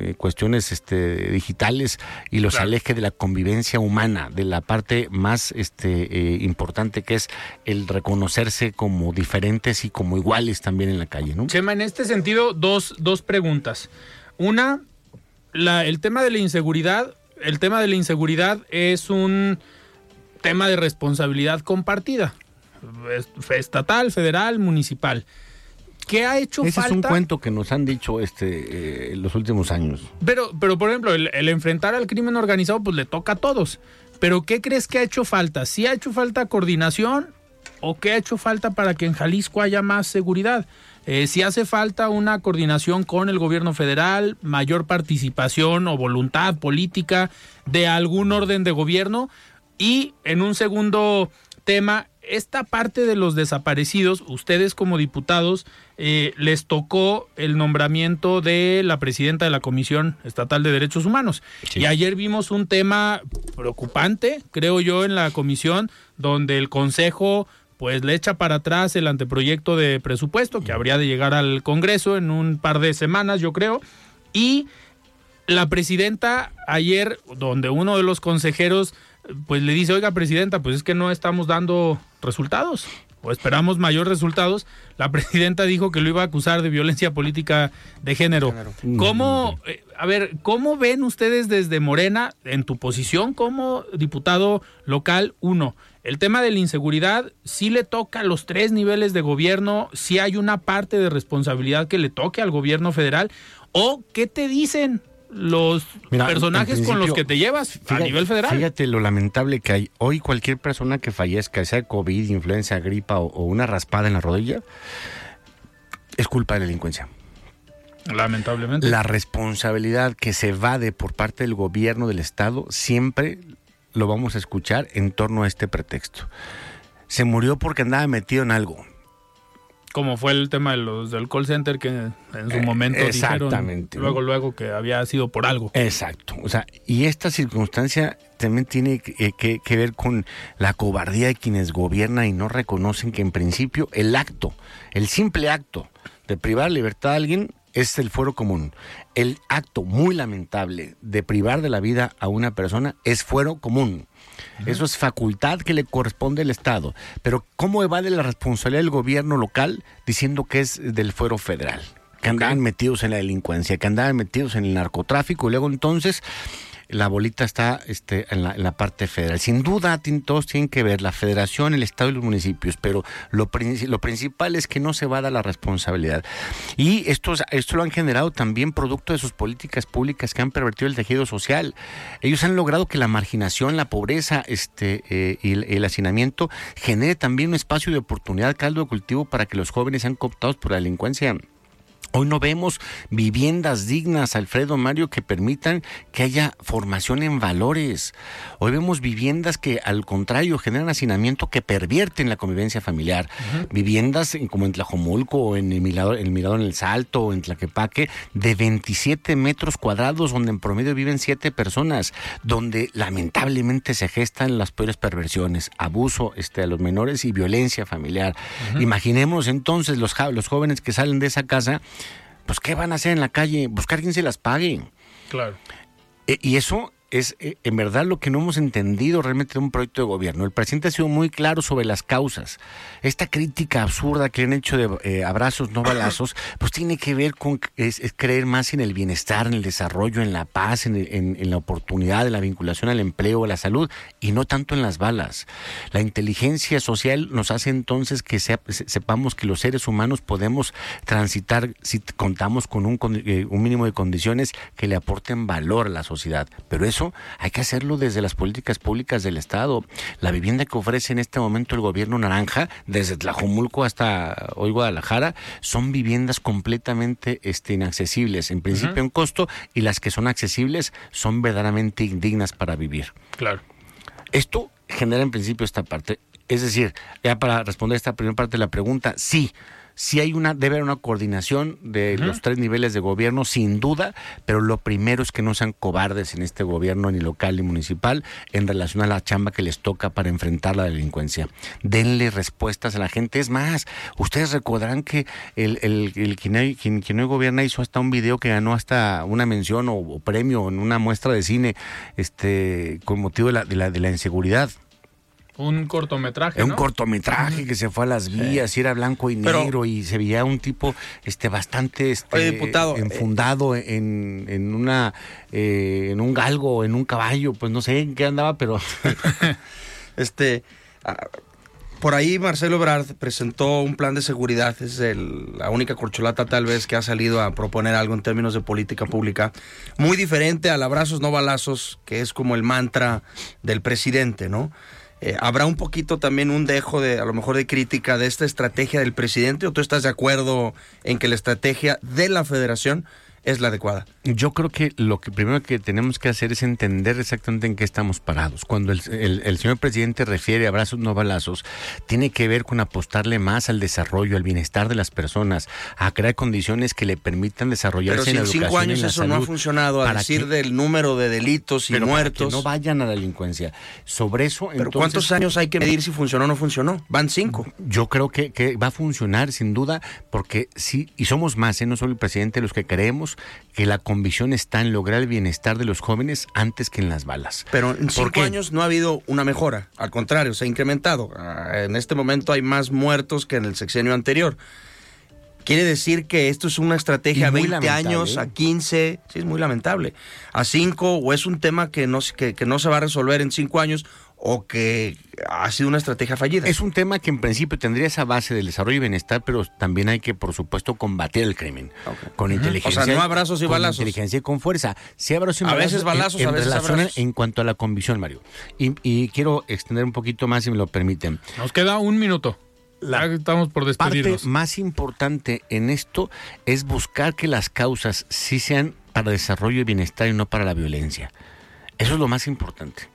eh, cuestiones este, digitales y los aleje de la convivencia humana, de la parte más este, eh, importante que es el reconocerse como diferentes y como iguales también en la calle, ¿no? Chema, en este sentido, dos, dos preguntas. Una, la, el tema de la inseguridad, el tema de la inseguridad es un tema de responsabilidad compartida, estatal, federal, municipal. ¿Qué ha hecho Ese falta? es un cuento que nos han dicho este, eh, los últimos años. Pero, pero por ejemplo, el, el, enfrentar al crimen organizado, pues le toca a todos. Pero ¿qué crees que ha hecho falta? ¿Sí ha hecho falta coordinación o qué ha hecho falta para que en Jalisco haya más seguridad? Eh, si hace falta una coordinación con el gobierno federal, mayor participación o voluntad política de algún orden de gobierno. Y en un segundo tema, esta parte de los desaparecidos, ustedes como diputados, eh, les tocó el nombramiento de la presidenta de la Comisión Estatal de Derechos Humanos. Y ayer vimos un tema preocupante, creo yo, en la comisión, donde el Consejo pues le echa para atrás el anteproyecto de presupuesto que habría de llegar al Congreso en un par de semanas, yo creo, y la presidenta ayer, donde uno de los consejeros pues le dice, oiga, presidenta, pues es que no estamos dando resultados o esperamos mayores resultados, la presidenta dijo que lo iba a acusar de violencia política de género. ¿Cómo, eh, a ver, cómo ven ustedes desde Morena, en tu posición como diputado local, uno, el tema de la inseguridad sí le toca a los tres niveles de gobierno, si hay una parte de responsabilidad que le toque al gobierno federal, o qué te dicen los personajes con los que te llevas a nivel federal. Fíjate lo lamentable que hay. Hoy cualquier persona que fallezca, sea COVID, influenza, gripa o, una raspada en la rodilla, es culpa de la delincuencia. Lamentablemente. La responsabilidad que se evade por parte del gobierno del Estado siempre lo vamos a escuchar en torno a este pretexto. Se murió porque andaba metido en algo Como fue el tema de los del call center que en su Eh, momento exactamente, dijeron luego luego que había sido por algo. Exacto. O sea, y esta circunstancia también tiene que, eh, que- que ver con la cobardía de quienes gobiernan y no reconocen que en principio el acto, el simple acto de privar libertad a alguien es el fuero común. El acto muy lamentable de privar de la vida a una persona es fuero común. Eso es facultad que le corresponde al Estado. Pero ¿cómo evade la responsabilidad del gobierno local diciendo que es del fuero federal? Que andaban metidos en la delincuencia, que andaban metidos en el narcotráfico y luego entonces la bolita está este, en, la, en la parte federal. Sin duda, todos tienen que ver la federación, el Estado y los municipios, pero lo, lo principal es que no se va a dar la responsabilidad. Y esto, es- esto lo han generado también producto de sus políticas públicas que han pervertido el tejido social. Ellos han logrado que la marginación, la pobreza este, eh, y el, el hacinamiento genere también un espacio de oportunidad, caldo de cultivo para que los jóvenes sean cooptados por la delincuencia. Hoy no vemos viviendas dignas, Alfredo Mario, que permitan que haya formación en valores. Hoy vemos viviendas que, al contrario, generan hacinamiento que pervierten la convivencia familiar. Viviendas en- como en Tlajomulco o en el Mirador, el Mirador en el Salto o en Tlaquepaque de 27 metros cuadrados, donde en promedio viven siete personas, donde lamentablemente se gestan las peores perversiones, abuso este, a los menores y violencia familiar. Imaginemos entonces los jóvenes que salen de esa casa, pues ¿qué van a hacer en la calle? Buscar quien se las pague. Claro. E- y eso es eh, en verdad lo que no hemos entendido realmente de un proyecto de gobierno. El presidente ha sido muy claro sobre las causas. Esta crítica absurda que le han hecho de eh, abrazos, no balazos, pues tiene que ver con es, es creer más en el bienestar, en el desarrollo, en la paz, en- en la oportunidad, en la vinculación al empleo, a la salud, y no tanto en las balas. La inteligencia social nos hace entonces que sea- se- sepamos que los seres humanos podemos transitar si contamos con un, eh, un mínimo de condiciones que le aporten valor a la sociedad. Pero eso hay que hacerlo desde las políticas públicas del Estado. La vivienda que ofrece en este momento el gobierno naranja, desde Tlajomulco hasta hoy Guadalajara, son viviendas completamente este, inaccesibles, en principio en costo, y las que son accesibles son verdaderamente indignas para vivir. Claro. Esto genera en principio esta parte. Es decir, ya para responder esta primera parte de la pregunta, sí, sí hay una, debe haber una coordinación de los tres niveles de gobierno, sin duda, pero lo primero es que no sean cobardes en este gobierno, ni local ni municipal, en relación a la chamba que les toca para enfrentar la delincuencia. Denle respuestas a la gente. Es más, ustedes recordarán que el, el, el quien, hoy- quien, quien hoy gobierna hizo hasta un video que ganó hasta una mención o, o premio en una muestra de cine este con motivo de la, de la, de la inseguridad. Un cortometraje, Es un ¿no? cortometraje que se fue a las vías y era blanco y Pero- negro y se veía un tipo este bastante este, Oye, diputado, eh, enfundado en, en una eh, en un galgo, en un caballo, pues no sé en qué andaba, pero Este, ah, por ahí Marcelo Ebrard presentó un plan de seguridad, es el- la única corcholata tal vez que ha salido a proponer algo en términos de política pública, muy diferente al abrazos no balazos, que es como el mantra del presidente, ¿no? Eh, ¿Habrá un poquito también un dejo de, a lo mejor, de crítica de esta estrategia del presidente o tú estás de acuerdo en que la estrategia de la federación es la adecuada? Yo creo que lo que primero que tenemos que hacer es entender exactamente en qué estamos parados. Cuando el, el- el señor presidente refiere a abrazos no balazos, tiene que ver con apostarle más al desarrollo, al bienestar de las personas, a crear condiciones que le permitan desarrollarse Pero si en la cinco educación y años en la eso no ha salud, funcionado, a para decir que- del número de delitos y pero para muertos. que no vayan a la delincuencia. Sobre eso, Pero entonces, ¿cuántos años hay que medir si funcionó o no funcionó? Van cinco. Yo creo que, que va a funcionar sin duda, porque sí, y somos más, ¿eh? no solo el presidente, los que creemos que la convicción está en lograr el bienestar de los jóvenes antes que en las balas. Pero en ¿Por cinco qué? años no ha habido una mejora. Al contrario, se ha incrementado. Ah, En este momento hay más muertos que en el sexenio anterior. Quiere decir que esto es una estrategia Y a muy 20 lamentable, años, ¿eh? a 15, sí, es muy lamentable. A 5, o es un tema que no, que no se va a resolver en 5 años, o que ha sido una estrategia fallida. Es un tema que en principio tendría esa base del desarrollo y bienestar, pero también hay que, por supuesto, combatir el crimen con inteligencia. O sea, no abrazos y con balazos. inteligencia y con fuerza. Sí, abrazos y A veces balazos, en, a veces relación abrazos. En cuanto a la convicción, Mario. Y, y quiero extender un poquito más, si me lo permiten. Nos queda un minuto. Ya estamos por parte despedirnos. más importante en esto es buscar que las causas sí sean para desarrollo y bienestar y no para la violencia. Eso es lo más importante.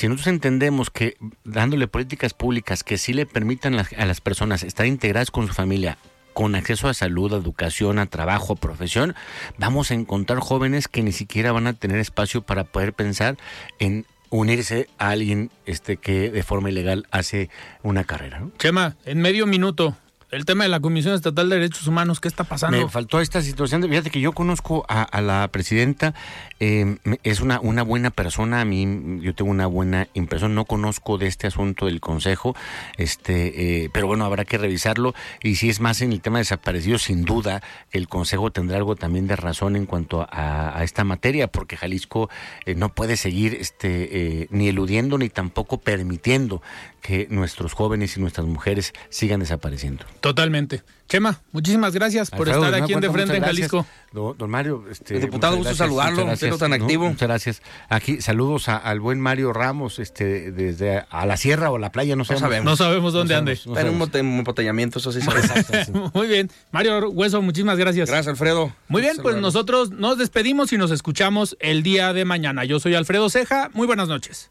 Si nosotros entendemos que dándole políticas públicas que sí le permitan a las personas estar integradas con su familia, con acceso a salud, a educación, a trabajo, profesión, vamos a encontrar jóvenes que ni siquiera van a tener espacio para poder pensar en unirse a alguien este que de forma ilegal hace una carrera. Chema, en medio minuto, el tema de la Comisión Estatal de Derechos Humanos, ¿qué está pasando? Me faltó esta situación. Fíjate que yo conozco a, la presidenta, eh, es una, buena persona, a mí yo tengo una buena impresión, no conozco de este asunto del Consejo, este, eh, pero bueno, habrá que revisarlo. Y si es más en el tema de desaparecidos, sin duda el Consejo tendrá algo también de razón en cuanto a, esta materia, porque Jalisco eh, no puede seguir este, ni eludiendo ni tampoco permitiendo que nuestros jóvenes y nuestras mujeres sigan desapareciendo. Totalmente. Chema, muchísimas gracias por estar aquí en De Frente en Jalisco. Don, Mario, este, el diputado, gusto saludarlo, gracias, tan activo. muchas gracias. Aquí saludos al buen Mario Ramos, este, desde a la sierra o la playa, no, sabemos. No sabemos dónde ande. Está en un embotellamiento, eso sí Muy bien. Mario Hueso, muchísimas gracias. Gracias, Alfredo. Muy bien, pues nosotros nos despedimos y nos escuchamos el día de mañana. Yo soy Alfredo Ceja. Muy buenas noches.